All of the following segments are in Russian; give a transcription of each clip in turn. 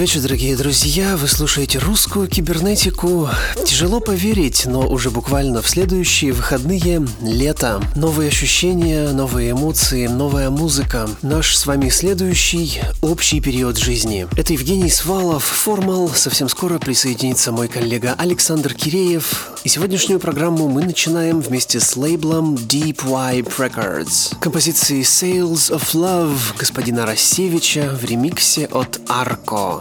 Вечер, дорогие друзья. Вы слушаете русскую кибернетику. Тяжело поверить, но уже буквально в следующие выходные лето. Новые ощущения, новые эмоции, новая музыка. Наш с вами следующий общий период жизни. Это Евгений Свалов, Формал. Совсем скоро присоединится мой коллега Александр Киреев. И сегодняшнюю программу мы начинаем вместе с лейблом Deep Vibe Records. Композиции Sales of Love господина Рассевича в ремиксе от Арко.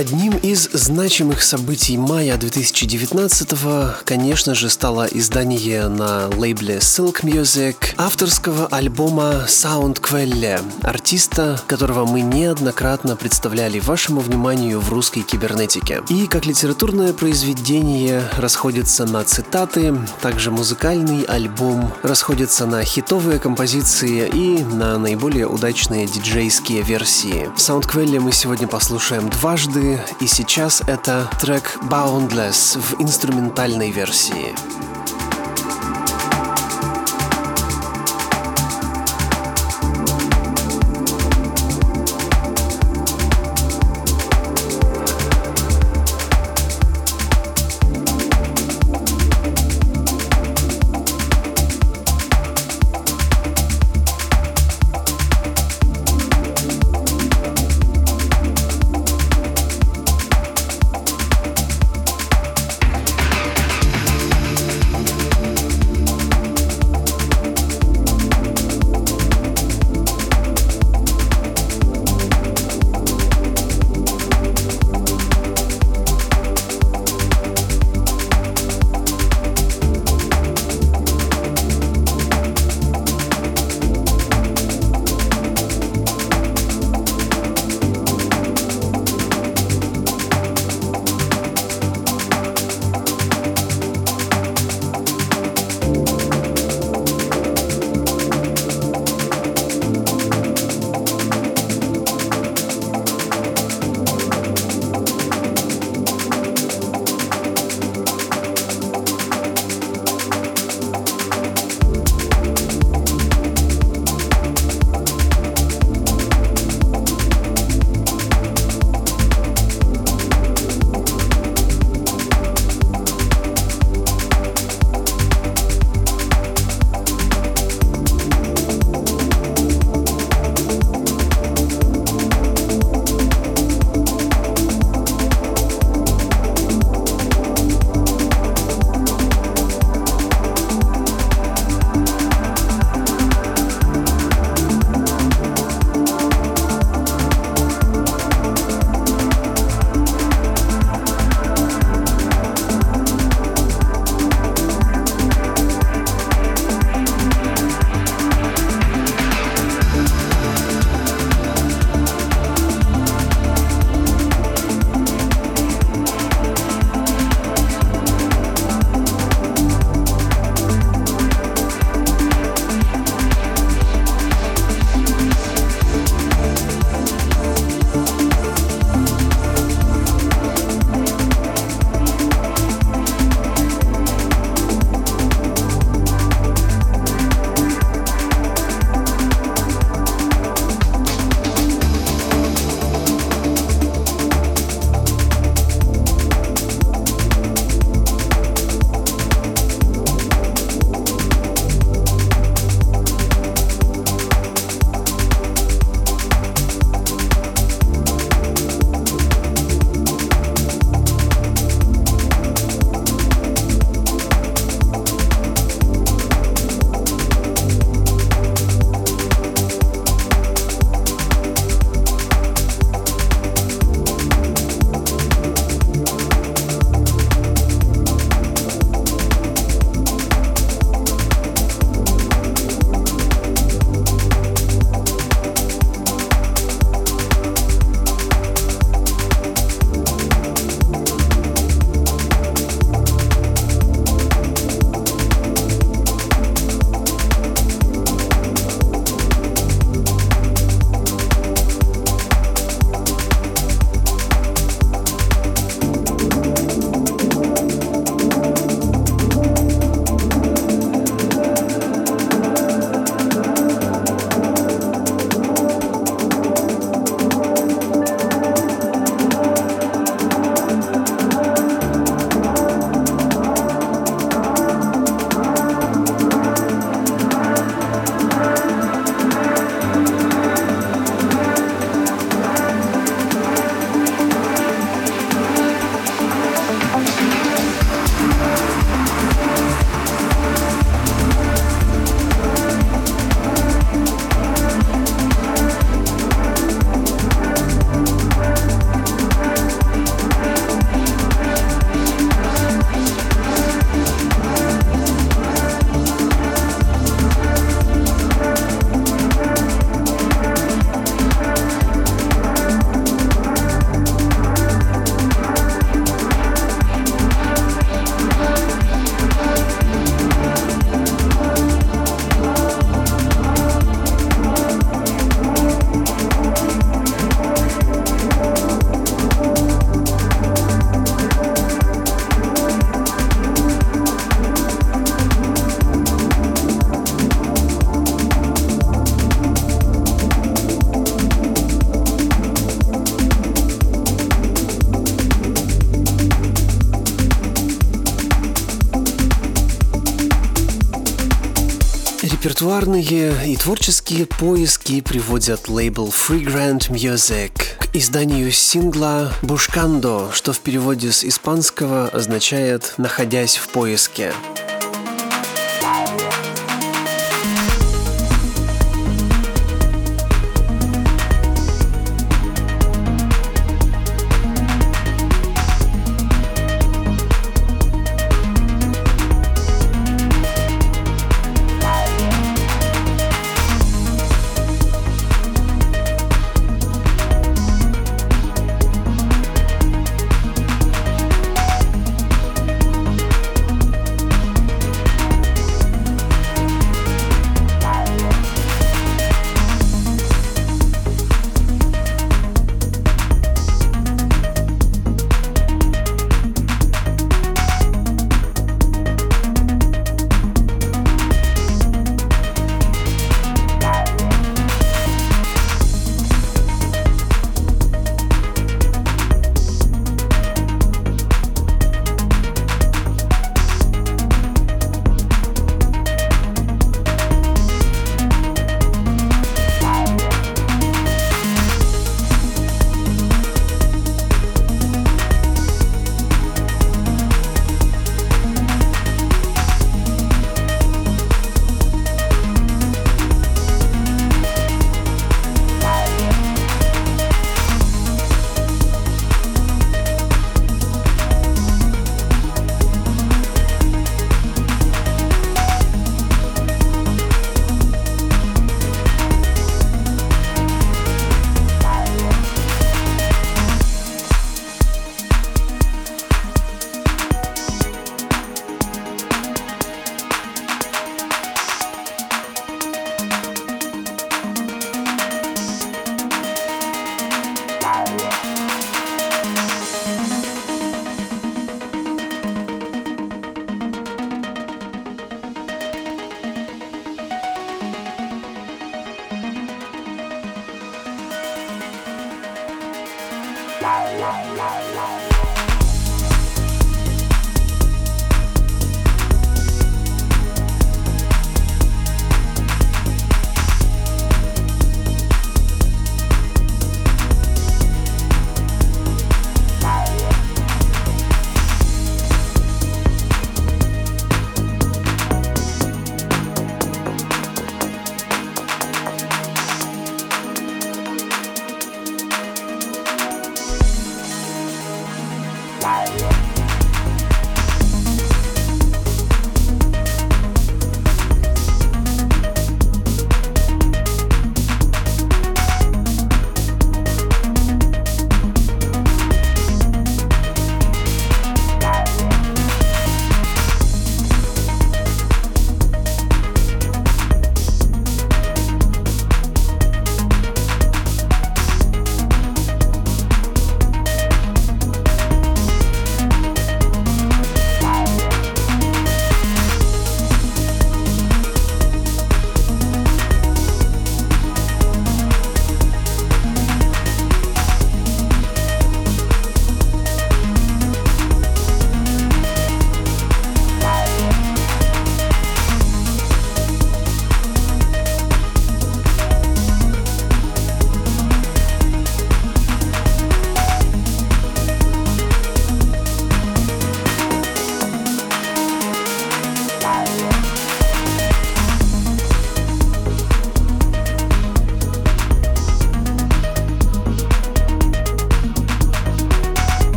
Одним из значимых событий мая 2019-го, конечно же, стало издание на лейбле Silk Music авторского альбома Sound Quelle, артиста, которого мы неоднократно представляли вашему вниманию в русской кибернетике. И как литературное произведение расходится на цитаты, также музыкальный альбом расходится на хитовые композиции и на наиболее удачные диджейские версии. В Sound Quelle мы сегодня послушаем дважды, и сейчас это трек Boundless в инструментальной версии. Репертуарные и творческие поиски приводят лейбл Free Grant Music к изданию сингла «Бушкандо», что в переводе с испанского означает «находясь в поиске».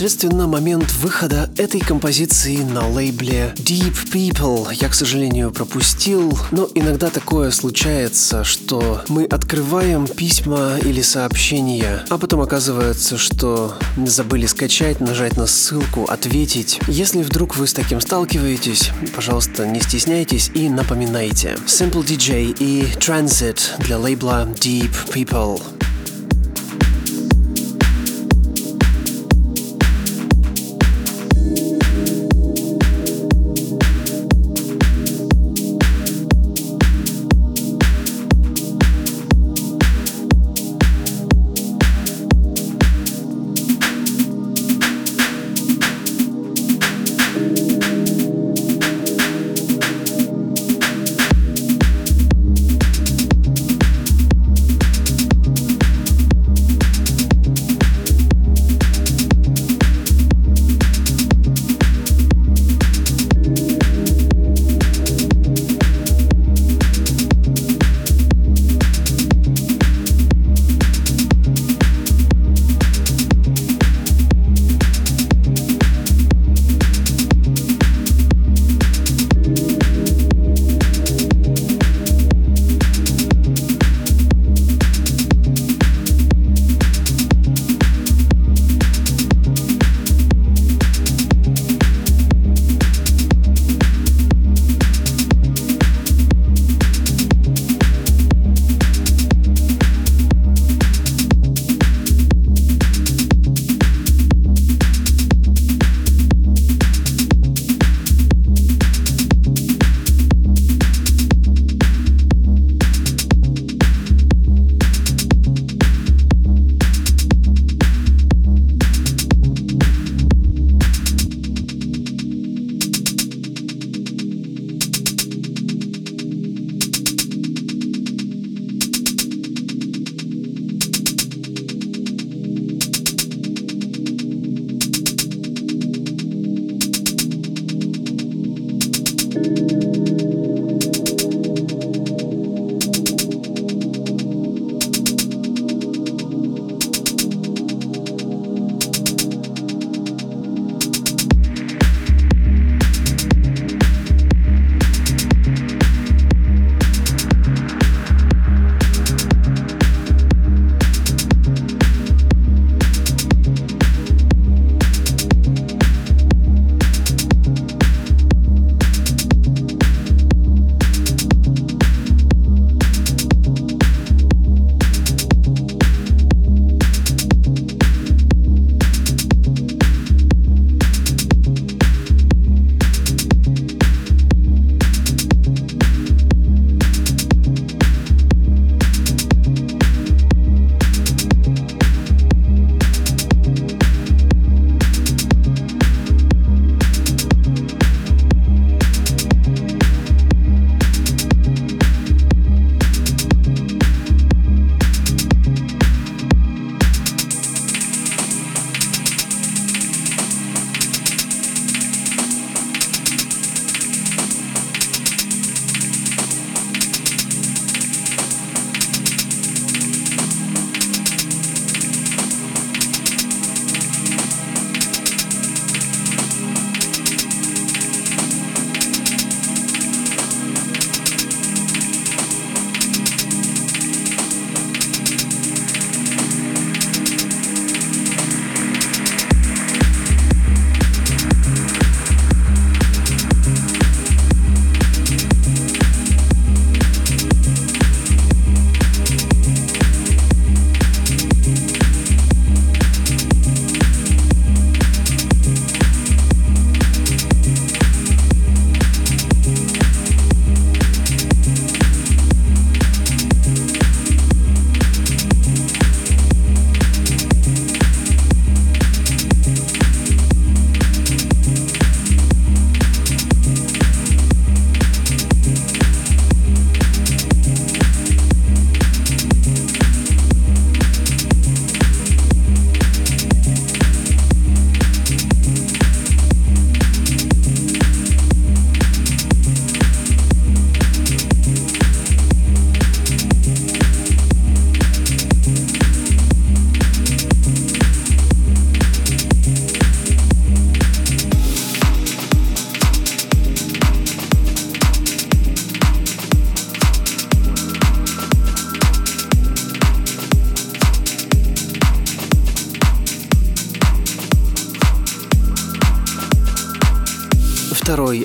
Непосредственно момент выхода этой композиции на лейбле Deep People я, к сожалению, пропустил, но иногда такое случается, что мы открываем письма или сообщения, а потом оказывается, что забыли скачать, нажать на ссылку, ответить. Если вдруг вы с таким сталкиваетесь, пожалуйста, не стесняйтесь и напоминайте. Simple DJ и Transit для лейбла Deep People.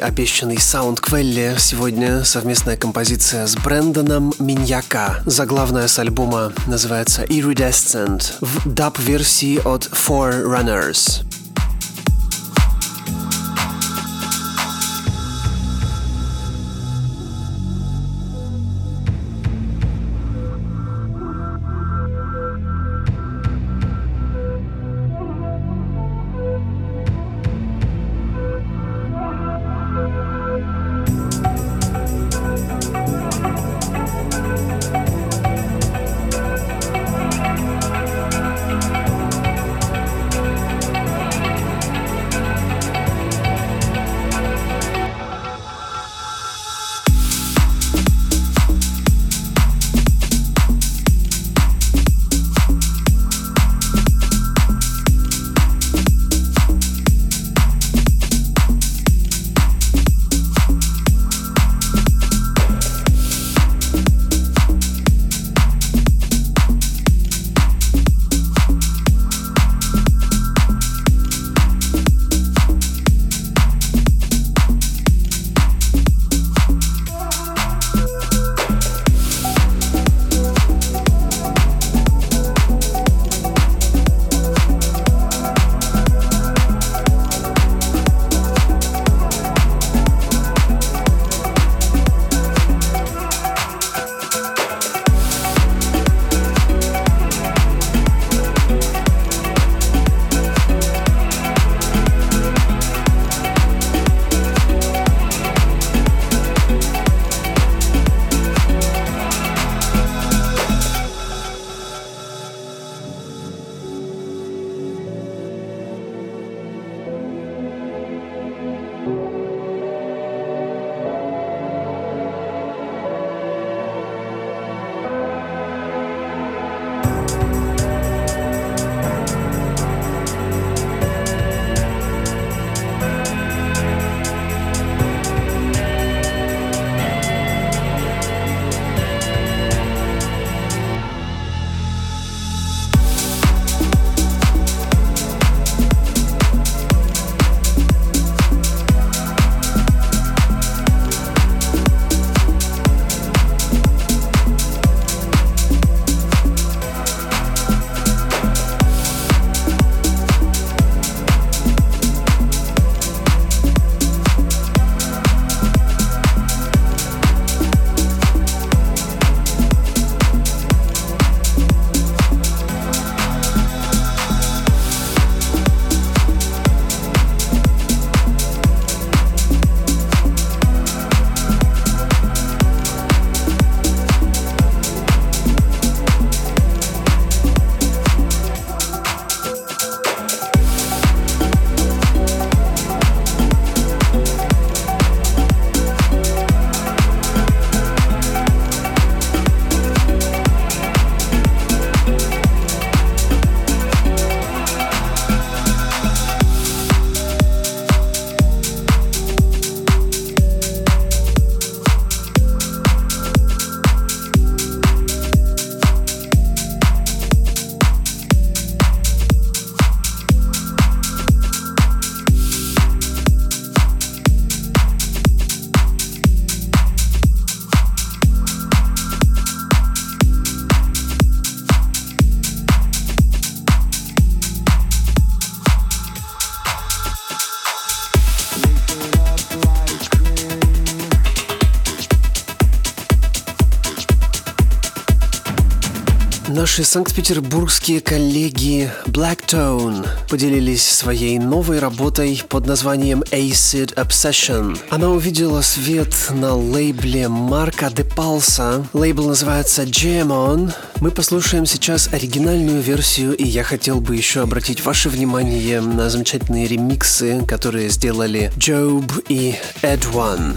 Обещанный саунд Квелли сегодня совместная композиция с Брэндоном Миньяка. Заглавная с альбома называется Iridescent в даб-версии от Forerunners. Наши санкт-петербургские коллеги Blacktone поделились своей новой работой под названием Acid Obsession. Она увидела свет на лейбле Марка де Палса. Лейбл называется Jam On. Мы послушаем сейчас оригинальную версию, и я хотел бы еще обратить ваше внимание на замечательные ремиксы, которые сделали Job и Edwan.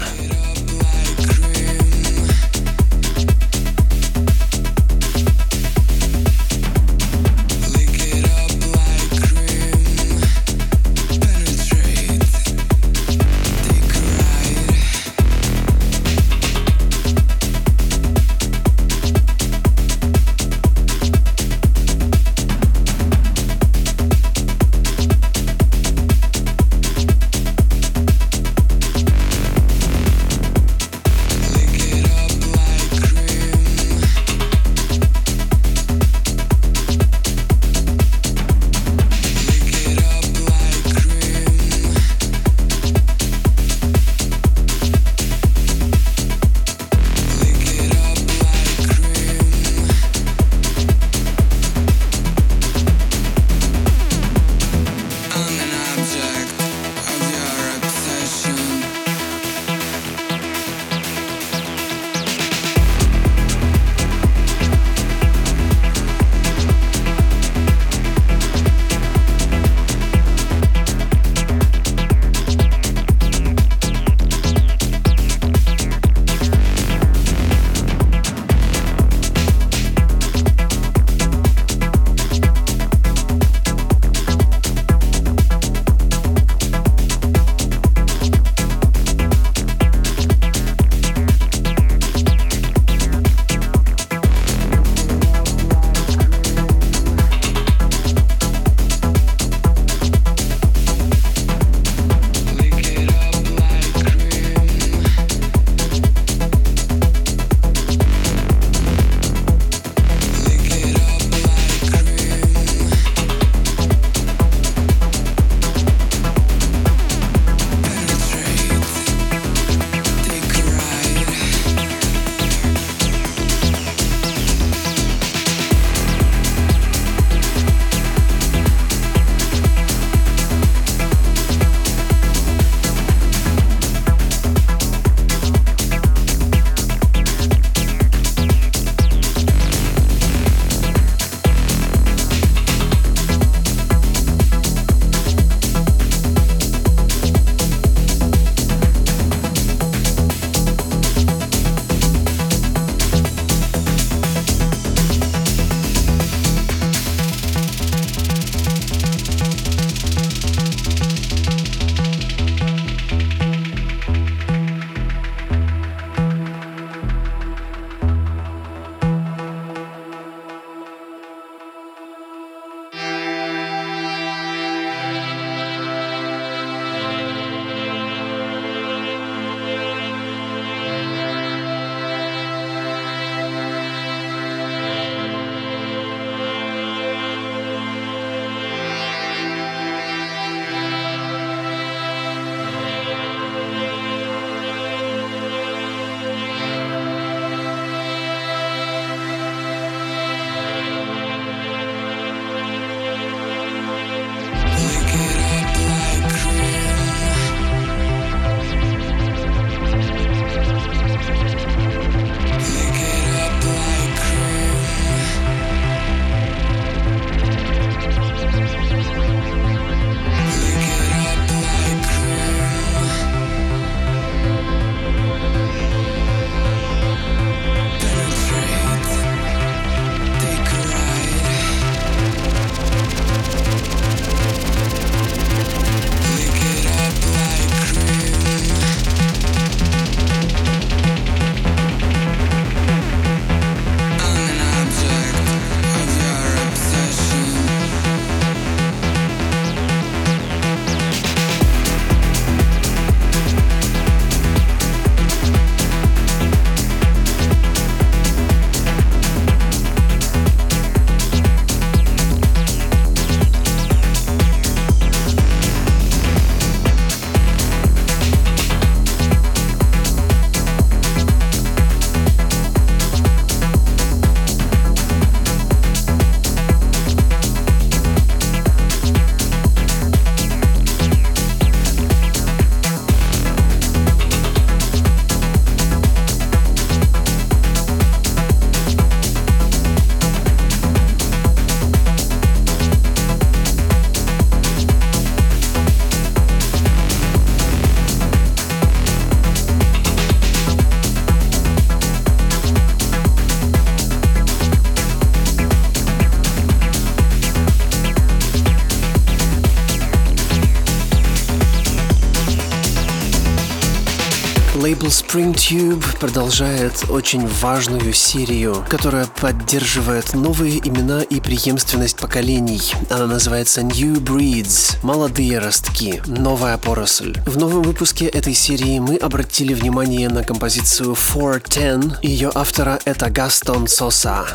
Лейбл Spring Tube продолжает очень важную серию, которая поддерживает новые имена и преемственность поколений. Она называется New Breeds – молодые ростки, новая поросль. В новом выпуске этой серии мы обратили внимание на композицию 410. Ее автора это Гастон Соса.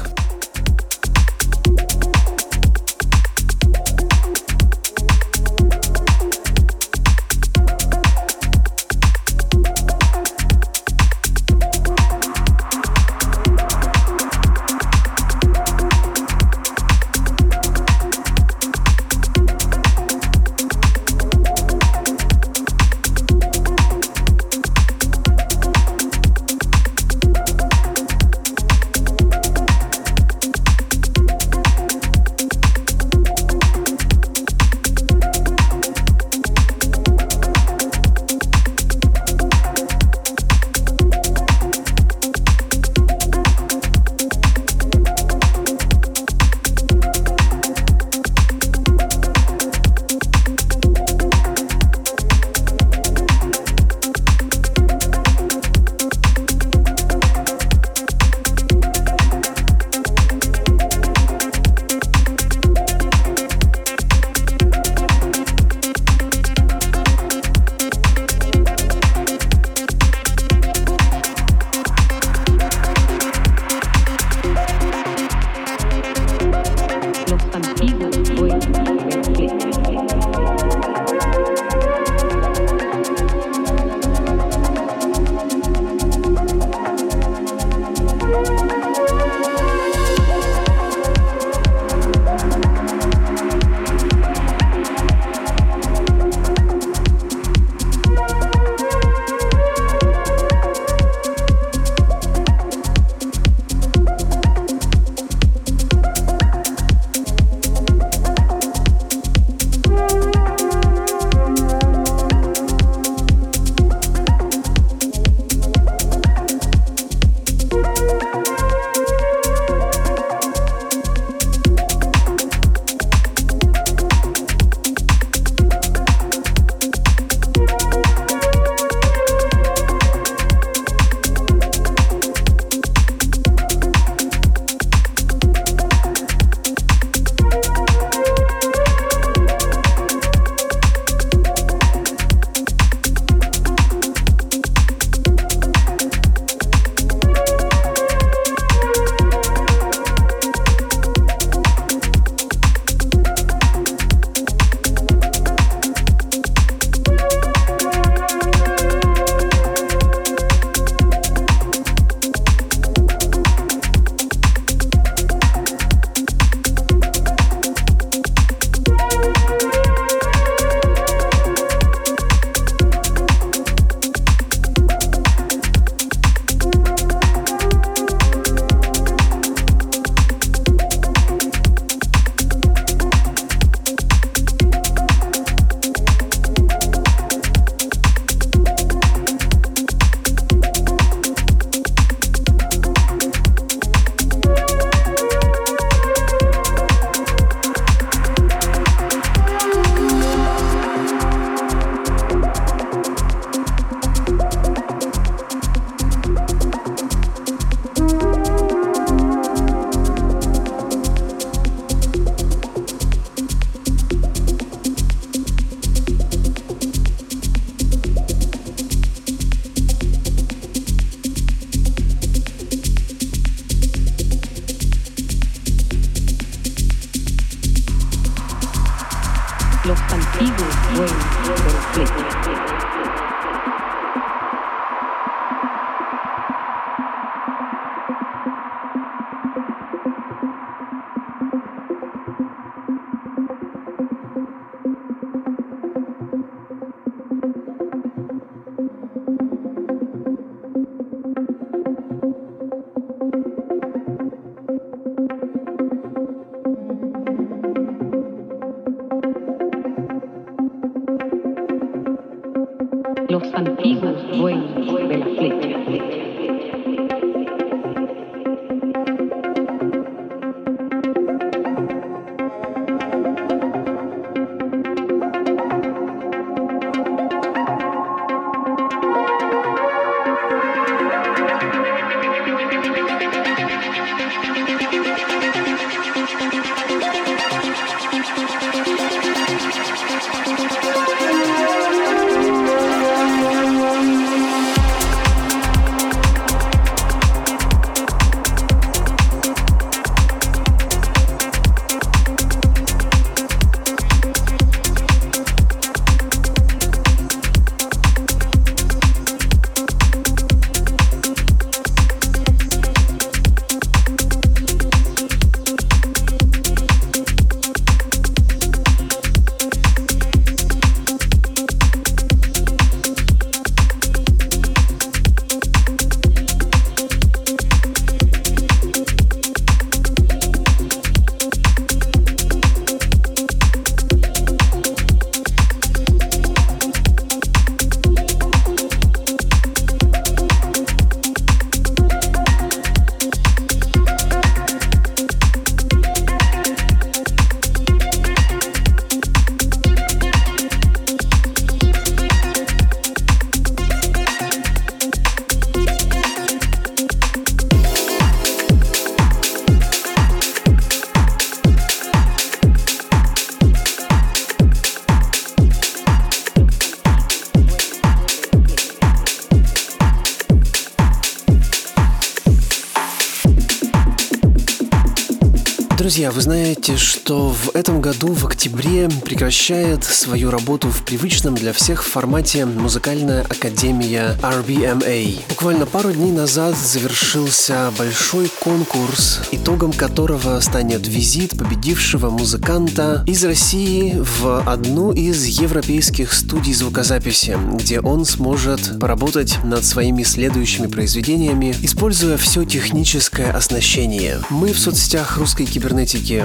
Друзья, вы знаете, что в этом году, в октябре, прекращает свою работу в привычном для всех формате музыкальная академия RBMA. Буквально пару дней назад завершился большой конкурс, итогом которого станет визит победившего музыканта из России в одну из европейских студий звукозаписи, где он сможет поработать над своими следующими произведениями, используя все техническое оснащение. Мы в соцсетях русской кибернетики кибернетики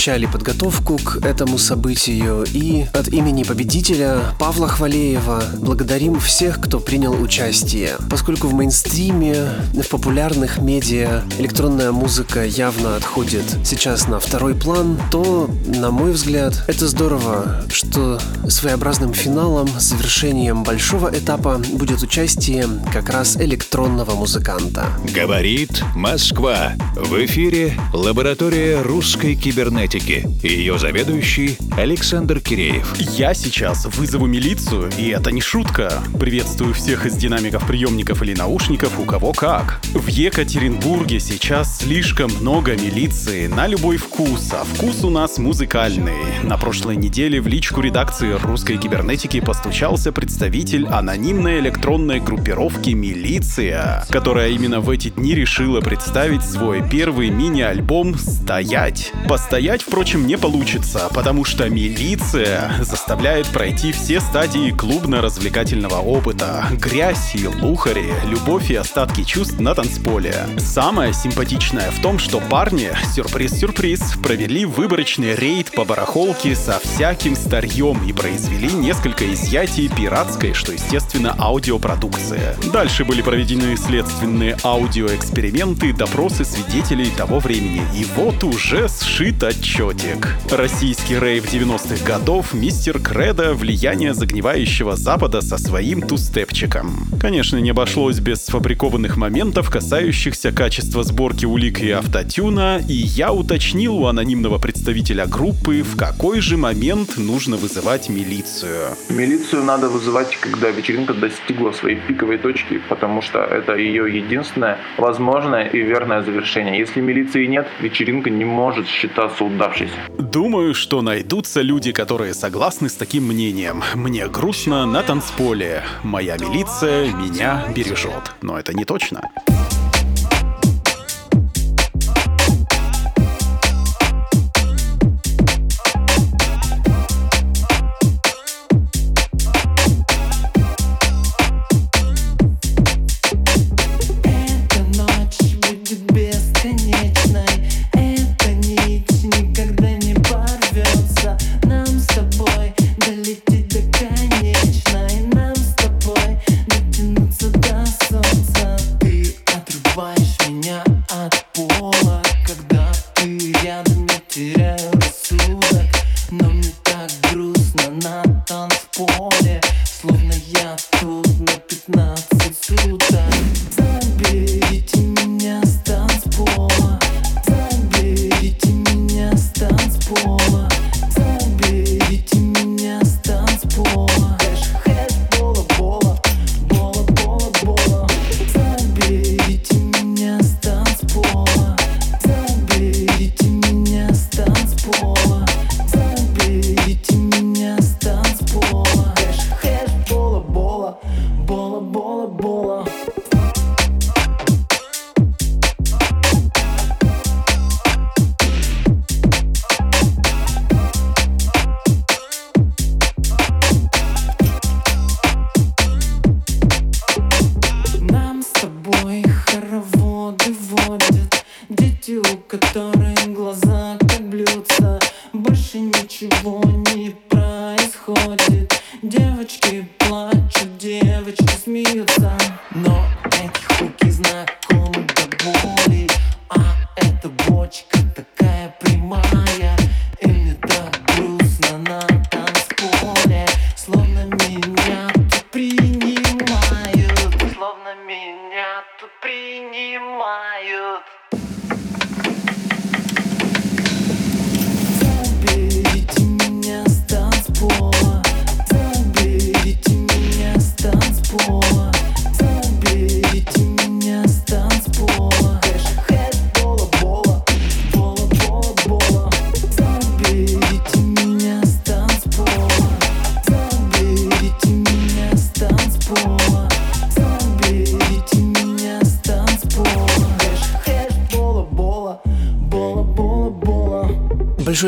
освещали подготовку к этому событию и от имени победителя Павла Хвалеева благодарим всех, кто принял участие. Поскольку в мейнстриме, в популярных медиа электронная музыка явно отходит сейчас на второй план, то, на мой взгляд, это здорово, что своеобразным финалом, завершением большого этапа будет участие как раз электронного музыканта. Говорит Москва. В эфире лаборатория русской кибернетики. Ее заведующий Александр Киреев. Я сейчас вызову милицию, и это не шутка. Приветствую всех из динамиков приемников или наушников, у кого как. В Екатеринбурге сейчас слишком много милиции на любой вкус, а вкус у нас музыкальный. На прошлой неделе в личку редакции русской кибернетики постучался представитель анонимной электронной группировки «Милиция», которая именно в эти дни решила представить свой первый мини-альбом стоять. Постоять, впрочем, не получится, потому что милиция заставляет пройти все стадии клубно-развлекательного опыта. Грязь и лухари, любовь и остатки чувств на танцполе. Самое симпатичное в том, что парни, сюрприз-сюрприз, провели выборочный рейд по барахолке со всяким старьем и произвели несколько изъятий пиратской, что естественно аудиопродукции. Дальше были проведены следственные аудиоэксперименты, допросы свидетелей того времени. И вот уже сшит отчетик. Российский рейв 90-х годов, мистер Кредо, влияние загнивающего Запада со своим тустепчиком. Конечно, не обошлось без сфабрикованных моментов, касающихся качества сборки улик и автотюна, и я уточнил у анонимного представителя группы, в какой же момент нужно вызывать милицию. Милицию надо вызывать, когда вечеринка достигла своей пиковой точки, потому что это ее единственное возможное и верное завершение. Если милиции нет, вечеринка не может считаться удавшейся. Думаю, что найдутся люди, которые согласны с таким мнением. Мне грустно на танцполе. Моя милиция меня бережет. Но это не точно.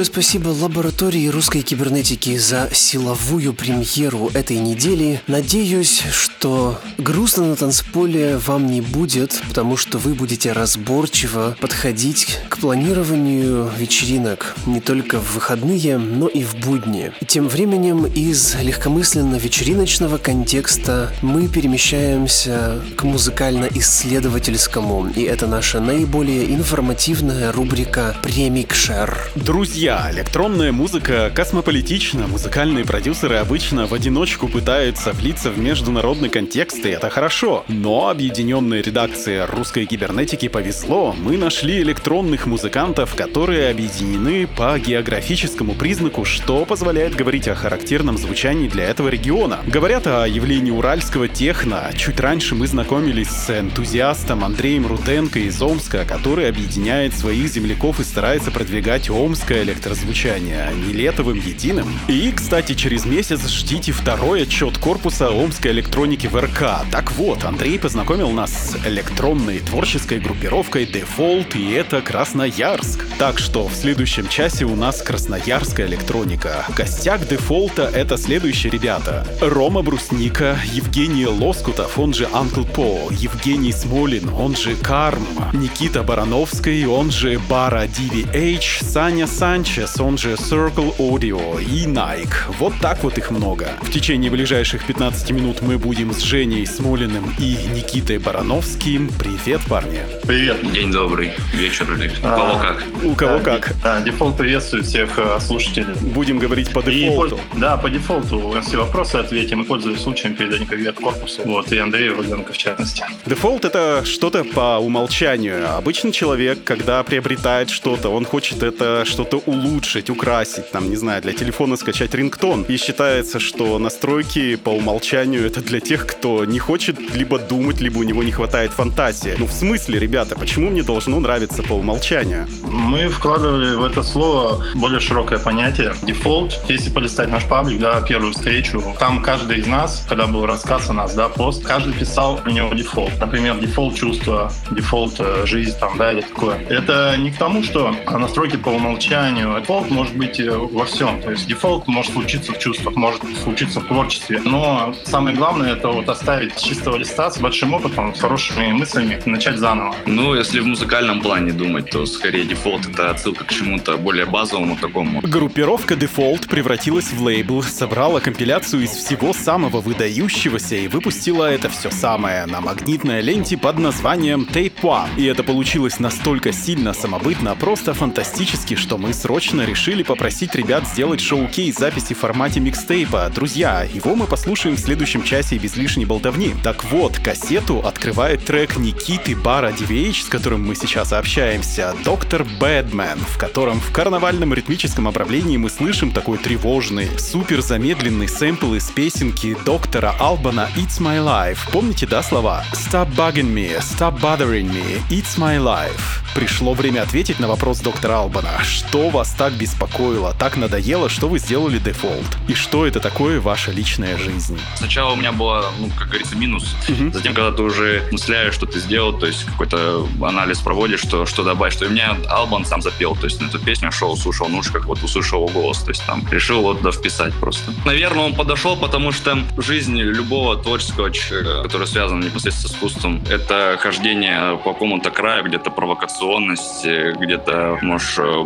Большое спасибо лаборатории русской кибернетики за силовую премьеру этой недели. Надеюсь, что грустно на танцполе вам не будет, потому что вы будете разборчиво подходить к планированию вечеринок не только в выходные, но и в будни. Тем временем из легкомысленно-вечериночного контекста мы перемещаемся к музыкально-исследовательскому, и это наша наиболее информативная рубрика «Премикшер». Друзья, электронная музыка космополитична, музыкальные продюсеры обычно в одиночку пытаются влиться в международный контекст, и это хорошо. Но объединенной редакции русской кибернетики повезло, мы нашли электронных музыкантов, которые объединены по географическому признаку, что позволяет говорить о характерном звучании для этого региона. Говорят о явлении уральского техно. Чуть раньше мы знакомились с энтузиастом Андреем Руденко из Омска, который объединяет своих земляков и старается продвигать омское электрозвучание нелетовым единым. И, кстати, через месяц ждите второй отчет корпуса омской электроники в РК. Так вот, Андрей познакомил нас с электронной творческой группировкой Default, и это Красноярск. Так что в следующем часе у нас красноярская электроника. Костяк Дефолта — это следующие ребята. Рома Брусника, Евгений Лоскутов, он же Uncle По, Евгений Смолин, он же Карм, Никита Барановский, он же Бара DVH, Саня Санчес, он же Circle Audio и Nike. Вот так вот их много. В течение ближайших 15 минут мы будем с Женей Смолиным и Никитой Барановским. Привет, парни. Привет. День добрый, вечер или у А, кого как. У кого Да, как. Да, дефолт приветствует всех э, слушателей. Будем говорить по И дефолту. пол- да, по дефолту все вопросы ответим и пользуясь случаем передадим привет корпусу. Вот, и Андрею Руденко в частности. Дефолт — это что-то по умолчанию. Обычный человек, когда приобретает что-то, он хочет это что-то улучшить, украсить, там, не знаю, для телефона скачать рингтон. И считается, что настройки по умолчанию — это для тех, кто не хочет либо думать, либо у него не хватает фантазии. Ну, в смысле, ребята, почему мне должно нравиться по умолчанию? Мы вкладывали в это слово более широкое понятие. Дефолт. Если полистать наш паблик, да, первую встречу, там каждый из нас, когда был рассказ о нас, да, пост, каждый писал у него дефолт. Например, дефолт чувства, дефолт э, жизнь, там, да, или такое. Это не к тому, что настройки по умолчанию. Дефолт может быть э, во всем. То есть дефолт может случиться в чувствах, может случиться в творчестве. Но самое главное это вот оставить с чистого листа с большим опытом, с хорошими мыслями начать заново. Ну, если в музыкальном плане думать, то скорее дефолт это отсылка к чему-то более базовому такому. Группировка Default превратилась в лейбл, собрала компиляцию из всего самого выдающегося и выпустила это все самое на магнитной ленте под названием Tape One. И это получилось настолько сильно самобытно, просто фантастически, что мы срочно решили попросить ребят сделать showcase записи в формате микстейпа. Друзья, его мы послушаем в следующем часе без лишней болтовни. Так вот, кассету открывает трек Никиты Бара DVH, с которым мы сейчас общаемся, «Доктор Бэдмен», в котором в карнавальном ритмическом обрамлении мы слышим такой тревожный, супер замедленный сэмпл из песенки доктора Албана «It's My Life». Помните, да, слова? «Stop bugging me, stop bothering me, it's my life». Пришло время ответить на вопрос доктора Албана. Что вас так беспокоило, так надоело, что вы сделали дефолт? И что это такое ваша личная жизнь? Сначала у меня было, ну, как говорится, минус. Мгм. Затем, когда ты уже мысляешь, что ты сделал, то есть какой-то анализ проводишь, что, что добавить, что и меня Албан сам запел, то есть на эту песню шел, слушал, ну уж как вот услышал его голос, то есть там решил вот да вписать просто. Наверное, он подошел, потому что жизнь любого творческого человека, который связан непосредственно с искусством, это хождение по какому-то краю, где-то провокационность, где-то, может, э,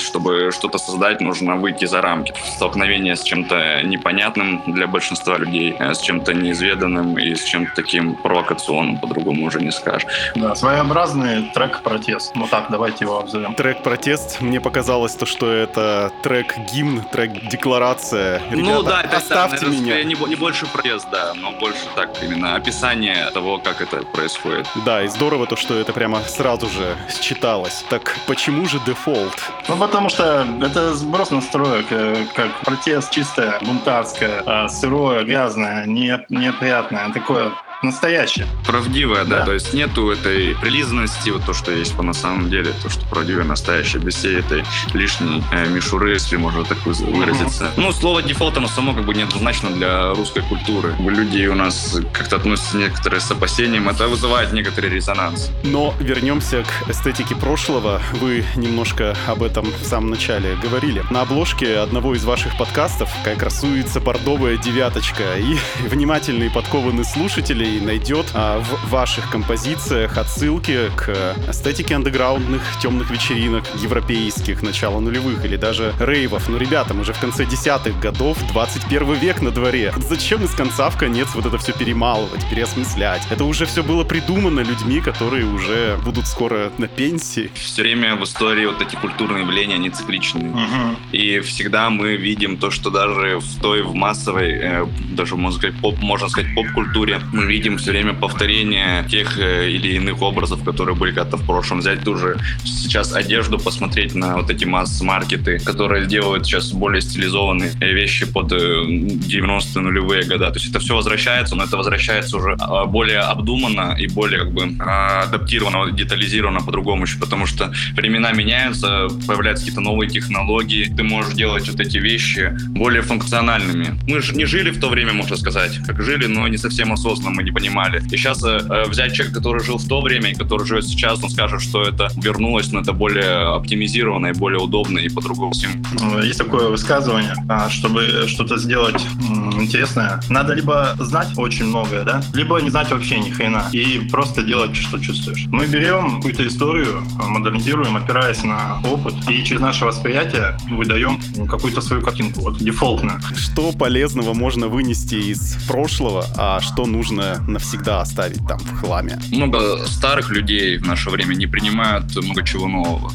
бунтарность, чтобы что-то создать, нужно выйти за рамки. Столкновение с чем-то непонятным для большинства людей, э, с чем-то неизведанным и с чем-то таким провокационным, по-другому уже не скажешь. Да, своеобразный трек-протест. Ну так, давайте его обзовем. Трек «Протест» мне показалось то, что это трек гимн, трек декларация. ну Ребята, да, это оставьте это меня. Не, не больше протест, да, но больше так именно описание того, как это происходит. Да, и здорово то, что это прямо сразу же считалось. Так почему же дефолт? Ну, потому что это сброс настроек, э, как протест чистое, бунтарское, э, сырое, грязное, не, неприятное, такое настоящее. Правдивое, да. Да. То есть нету этой прилизанности, вот то, что есть по на самом деле, то, что правдивое, настоящее, без всей этой лишней э, мишуры, если можно так выразиться. Ну, слово дефолт, оно само как бы неоднозначно для русской культуры. Люди у нас как-то относятся некоторые с опасением, это вызывает некоторый резонанс. Но вернемся к эстетике прошлого. Вы немножко об этом в самом начале говорили. На обложке одного из ваших подкастов как красуется бордовая девяточка. И внимательный и подкованный слушателей найдет а, в ваших композициях отсылки к эстетике андеграундных темных вечеринок европейских начала нулевых или даже рейвов. Ну, ребята, мы же в конце десятых годов, 21 век на дворе. Зачем из конца в конец вот это все перемалывать, переосмыслять? Это уже все было придумано людьми, которые уже будут скоро на пенсии. Все время в истории вот эти культурные явления, они цикличны. Мгм. И всегда мы видим то, что даже в той, в массовой, э, даже, можно сказать, поп, можно сказать, поп-культуре, мы видим все время повторение тех э, или иных образов, которые были когда-то в прошлом. Взять ту же сейчас одежду, посмотреть на вот эти масс-маркеты, которые делают сейчас более стилизованные э, вещи под э, 90-е нулевые года. То есть это все возвращается, но это возвращается уже а, более обдуманно и более как бы адаптировано, детализировано по-другому еще, потому что времена меняются, появляются какие-то новые технологии, ты можешь делать вот эти вещи более функциональными. Мы же не жили в то время, можно сказать, как жили, но не совсем осознанно, мы не понимали. И сейчас э, взять человека, который жил в то время и который живет сейчас, он скажет, что это вернулось, но это более оптимизировано и более удобно и по-другому всем. Э, Есть такое высказывание, а, чтобы что-то сделать интересное, надо либо знать очень многое, да, либо не знать вообще ни хрена и просто делать, что чувствуешь. Мы берем какую-то историю, модернизируем, опираясь на опыт, и через наше восприятие выдаем какую-то свою картинку, вот дефолтную. Что полезного можно вынести из прошлого, а что нужно навсегда оставить там в хламе? Много старых людей в наше время не принимают много чего нового.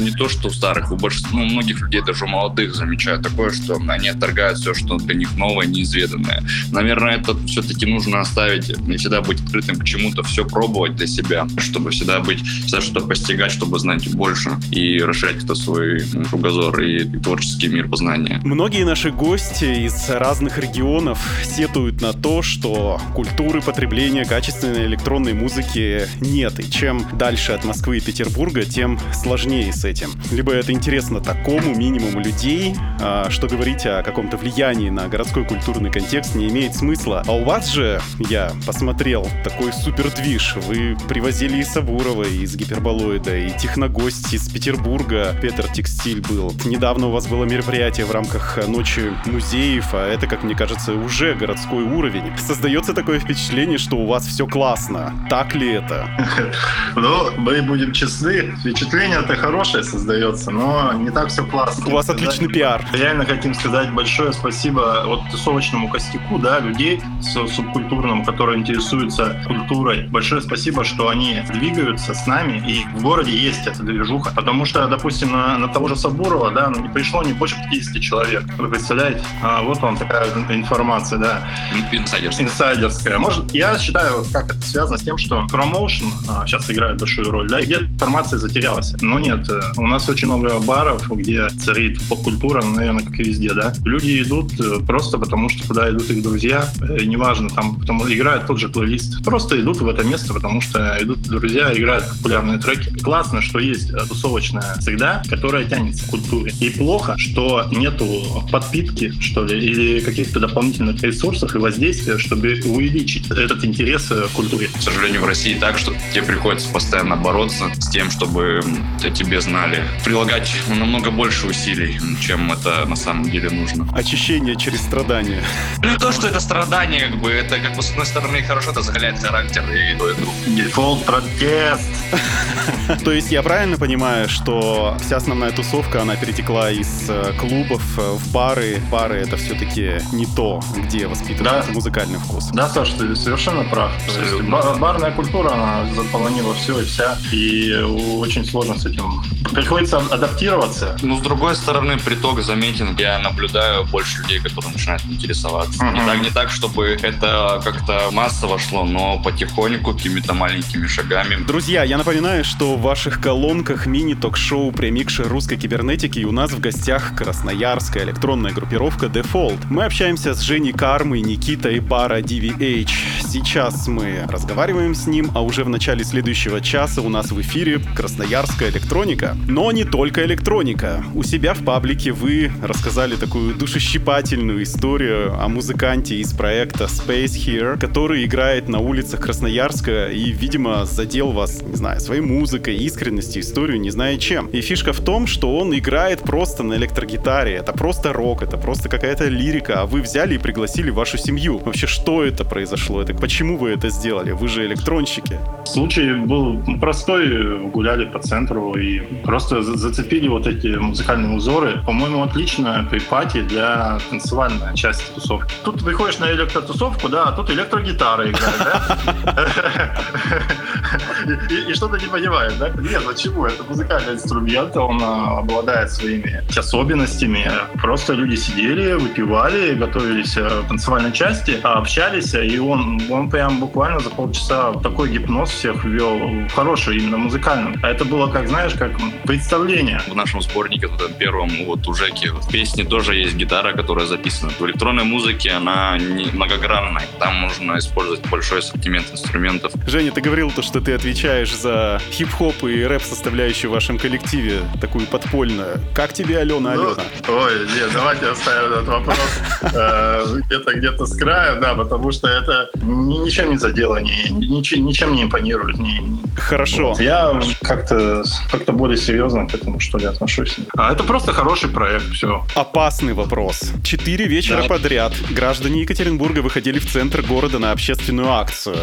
Не то, что у старых, у большинства, ну, многих людей, даже у молодых, замечаю такое, что они отторгают все, что для них новое, неизведанное. Наверное, это все-таки нужно оставить, и всегда быть открытым к чему-то, все пробовать для себя, чтобы всегда быть, всегда что-то постигать, чтобы знать больше и расширять это свой м, кругозор и творческий мир познания. Многие наши гости из разных регионов сетуют на то, что культуры потребления качественной электронной музыки нет. И чем дальше от Москвы и Петербурга, тем сложнее с этим. Либо это интересно такому минимуму людей, а, что говорить о каком-то влиянии на городской культурный контекст не имеет смысла. А у вас же, я посмотрел, такой супер движ. Вы привозили и Сабурова из Гиперболоида, и техногость из Петербурга. Петр Текстиль был. Недавно у вас было мероприятие в рамках Ночи музеев, а это, как мне кажется, уже городской уровень. Создается такое впечатление, что у вас все классно. Так ли это? Ну, мы будем честны, впечатление-то хорошее создается, но не так все классно. У вас отличный пиар. Реально хотим сказать большое спасибо вот тусовочному костяку, да, людей с- субкультурным, которые интересуются культурой. Большое спасибо, что они двигаются с нами, и в городе есть эта движуха. Потому что, допустим, на, на того же Сабурова, да, ну, не пришло не больше 50 человек. Вы представляете? А, вот вам такая информация, да Инсайдерский. инсайдерская. Может, я считаю, как это связано с тем, что промоушен а, сейчас играет большую роль, да, и где информация затерялась. Но нет, э, у нас очень много баров, где царит поп-культура, ну, наверное, как и везде, да. Люди идут э, просто потому, что туда идут их друзья, э, неважно, там, потому играет тот же плейлист. Просто идут в это место, потому что идут друзья, играют популярные треки. Классно, что есть тусовочная среда, которая тянется к культуре. И плохо, что нету подпитки, что ли, или каких-то дополнительных ресурсов и воздействия, чтобы увеличить этот интерес э, к культуре. К сожалению, в России так, что тебе приходится постоянно бороться с тем, чтобы о тебе знали. Прилагать намного больше усилий, чем это на самом деле нужно. Очищение через страдания. Ну, то, что это страдание, как бы, это, как бы, с одной стороны, хорошо, это закаляет характер и то, и другое. Дефолт протест. То есть я правильно понимаю, что вся основная тусовка, она перетекла из э, клубов э, в бары. Бары — это все-таки не то, где воспитывается Да. музыкальный вкус. Да, Саш, ты совершенно прав. То есть Абсолютно. ба- барная культура, она заполонила все и вся, и очень сложно с этим. Приходится адаптироваться. Ну, с другой стороны, приток заметен. Я наблюдаю больше людей, которые начинают интересоваться. Не Мгм. так, не так, чтобы это как-то массово шло, но потихоньку, какими-то маленькими шагами. Друзья, я напоминаю, что ваших колонках мини-ток-шоу «Премикшер русской кибернетики» и у нас в гостях красноярская электронная группировка Default. Мы общаемся с Женей Кармой, Никитой Бара DVH. Сейчас мы разговариваем с ним, а уже в начале следующего часа у нас в эфире красноярская электроника. Но не только электроника. У себя в паблике вы рассказали такую душещипательную историю о музыканте из проекта Space Here, который играет на улицах Красноярска и, видимо, задел вас, не знаю, своей музыкой, искренностью, историю, не знаю чем. И фишка в том, что он играет просто на электрогитаре. Это просто рок, это просто какая-то лирика, а вы взяли и пригласили вашу семью. Вообще, что это произошло? Это почему вы это сделали? Вы же электронщики. Случай был простой. Гуляли по центру и просто зацепили вот эти музыкальные узоры. По-моему, отлично припати для танцевальной части тусовки. Тут выходишь на электротусовку, да, а тут электрогитара играет, да? И что-то не понимаешь, да? Нет, почему? Это музыкальный инструмент, он а, обладает своими особенностями. Просто люди сидели, выпивали, готовились к танцевальной части, общались, и он, он прям буквально за полчаса такой гипноз всех ввел, хороший, именно музыкальный. А это было, как знаешь, как представление. В нашем сборнике, вот этом первом, вот у Жеки, в песне тоже есть гитара, которая записана. В электронной музыке она не многогранная. Там можно использовать большой ассортимент инструментов. Женя, ты говорил то, что ты отвечаешь за хип-хоп и рэп составляющую в вашем коллективе, такую подпольную. Как тебе, Алена, Ну, Алена? ой, нет, давайте оставим этот вопрос э, где-то где-то с краю, да, потому что это ни- ничем не задело, ни- ничем, не импонирует. ни- Хорошо. Я как-то как более серьезно к этому, что ли, отношусь. А это просто хороший проект, все. Опасный вопрос. Четыре вечера подряд граждане Екатеринбурга выходили в центр города на общественную акцию.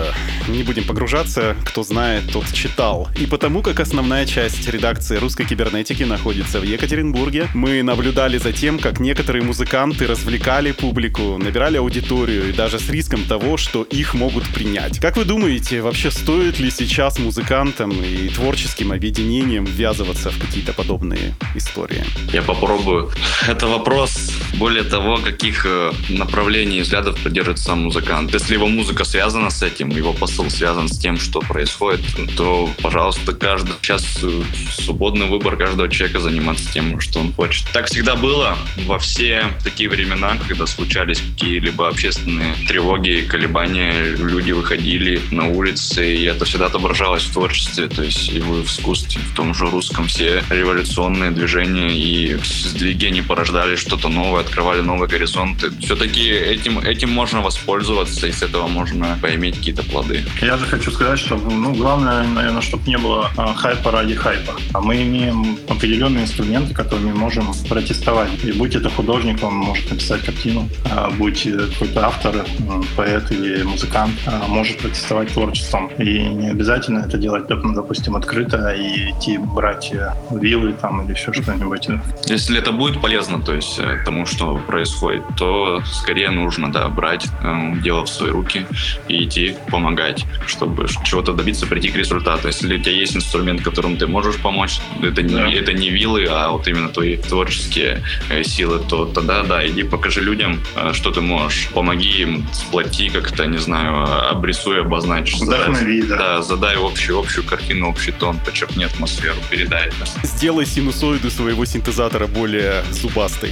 Не будем погружаться, кто знает, тот читал. И потому как основная часть редакции русской кибернетики находится в Екатеринбурге, мы наблюдали за тем, как некоторые музыканты развлекали публику, набирали аудиторию и даже с риском того, что их могут принять. Как вы думаете, вообще стоит ли сейчас музыкантам и творческим объединениям ввязываться в какие-то подобные истории? Я попробую. Это вопрос, более того, каких э, направлений и взглядов придерживается сам музыкант. Если его музыка связана с этим, его посыл связан с тем, что происходит, то, пожалуйста, каждый сейчас э, свободный выбор каждого человека заниматься тем, что он хочет. Так всегда было во все такие времена, когда случались какие-либо общественные тревоги, колебания, люди выходили на улицы, и это всегда отображалось в творчестве, то есть и в искусстве, в том же русском все революционные движения и сдвиги они порождали что-то новое, открывали новые горизонты. Все-таки этим, этим можно воспользоваться, и с этого можно поиметь какие-то плоды. Я же хочу сказать, что ну, главное, наверное, чтобы не было хайпа ради хайпа. А мы имеем определенные инструменты, которыми можем протестовать. И будь это художник, он может написать картину, а будь какой-то автор, м, поэт или музыкант, а, может протестовать творчеством. И не обязательно это делать, доп- допустим, открыто и идти брать э, вилы там или еще что-нибудь. Если это будет полезно, то есть э, тому, что происходит, то скорее нужно, да, брать э, дело в свои руки и идти помогать, чтобы чего-то добиться, прийти к результату. Если у тебя есть инструмент, которым ты можешь помочь, это не, Да. это не вилы, а вот именно твои творческие э, силы, то тогда, да, иди покажи людям, э, что ты можешь. Помоги им, сплоти как-то, не знаю, обрисуй, обозначь. задай- Вдохнови, да. Да, задай общую, общую картину, общий тон, подчеркни атмосферу, передай это. Сделай синусоиду своего синтезатора более зубастой.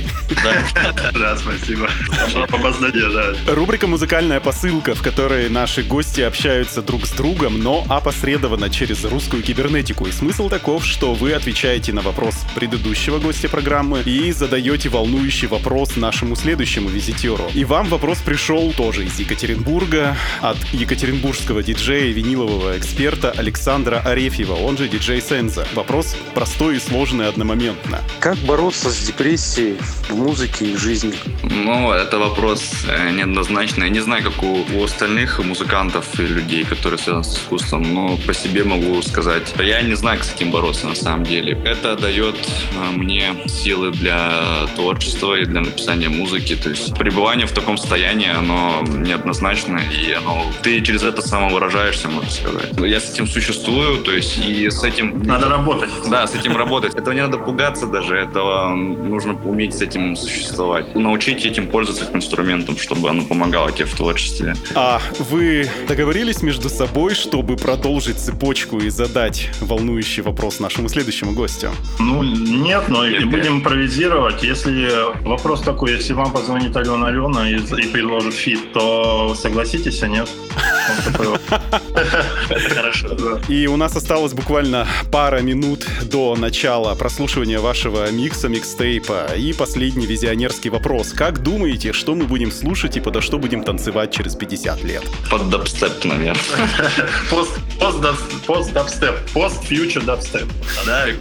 Да, спасибо. Да. Рубрика «Музыкальная посылка», в которой наши гости общаются друг с другом, но опосредованно через русскую кибернетику. И смысл таков, что вы отвечаете на вопрос предыдущего гостя программы и задаете волнующий вопрос нашему следующему визитеру. И вам вопрос пришел тоже из Екатеринбурга от екатеринбургского диджея и винилового эксперта Александра Арефьева, он же диджей Сенза. Вопрос простой и сложный одномоментно. Как бороться с депрессией в музыке и в жизни? Ну, это вопрос э, неоднозначный. Я не знаю, как у, у остальных музыкантов и людей, которые связаны с искусством, но по себе могу сказать, я не знаю, как с этим бороться на самом деле. Это дает э, мне силы для творчества и для написания музыки. То есть пребывание в таком состоянии, оно неоднозначно, и оно, ты через это самовыражаешься, можно сказать. Я с этим существую, то есть и с этим... Надо работать. Да, с этим работать. Этого не надо пугаться даже, этого нужно уметь с этим существовать. Научить этим пользоваться как инструментом, чтобы оно помогало тебе в творчестве. А вы договорились между собой, чтобы продолжить цепочку и задать задать волнующий вопрос нашему следующему гостю? Ну, нет, но и Нет, будем импровизировать. Если вопрос такой, если вам позвонит Алена Алена и, и предложит feat, то согласитесь, а нет? Хорошо. И у нас осталось буквально пара минут до начала прослушивания вашего микса, микстейпа. И последний визионерский вопрос. Как думаете, что мы будем слушать и подо что будем танцевать через 50 лет? Под дабстеп, наверное. Пост, пост, даб- пост дабстеп, пост future дабстеп. Да, и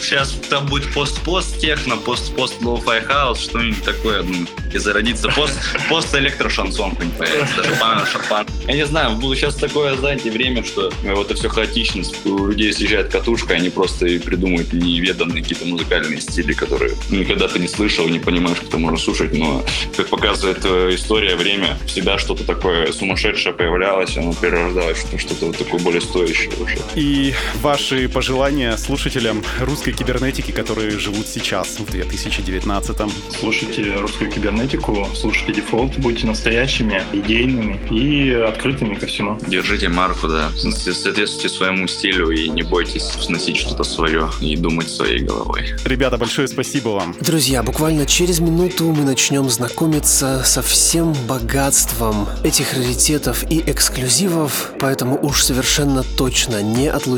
сейчас там будет пост-пост техно, пост-пост lo-fi house, что-нибудь такое. ну, И зародится пост, пост электрошансон появится, шапан, шапан. Я не знаю, было сейчас такое, знаете, время, что э, вот это все хаотичность, у людей съезжает катушка, они просто и придумывают неведанные какие-то музыкальные стили, которые никогда ты не слышал, не понимаешь, как это можно слушать, но, как показывает э, история, время, всегда что-то такое сумасшедшее появлялось, оно перерождалось, что- что-то вот такое более стоящее уже. И ваши пожелания слушателям русской кибернетики, которые живут сейчас, в 2019-м. Слушайте русскую кибернетику, слушайте дефолт, будьте настоящими, идейными и открытыми ко всему. Держите марку, да. Соответствуйте своему стилю и не бойтесь носить что-то свое и думать своей головой. Ребята, большое спасибо вам. Друзья, буквально через минуту мы начнем знакомиться со всем богатством этих раритетов и эксклюзивов, поэтому уж совершенно точно не отлучайтесь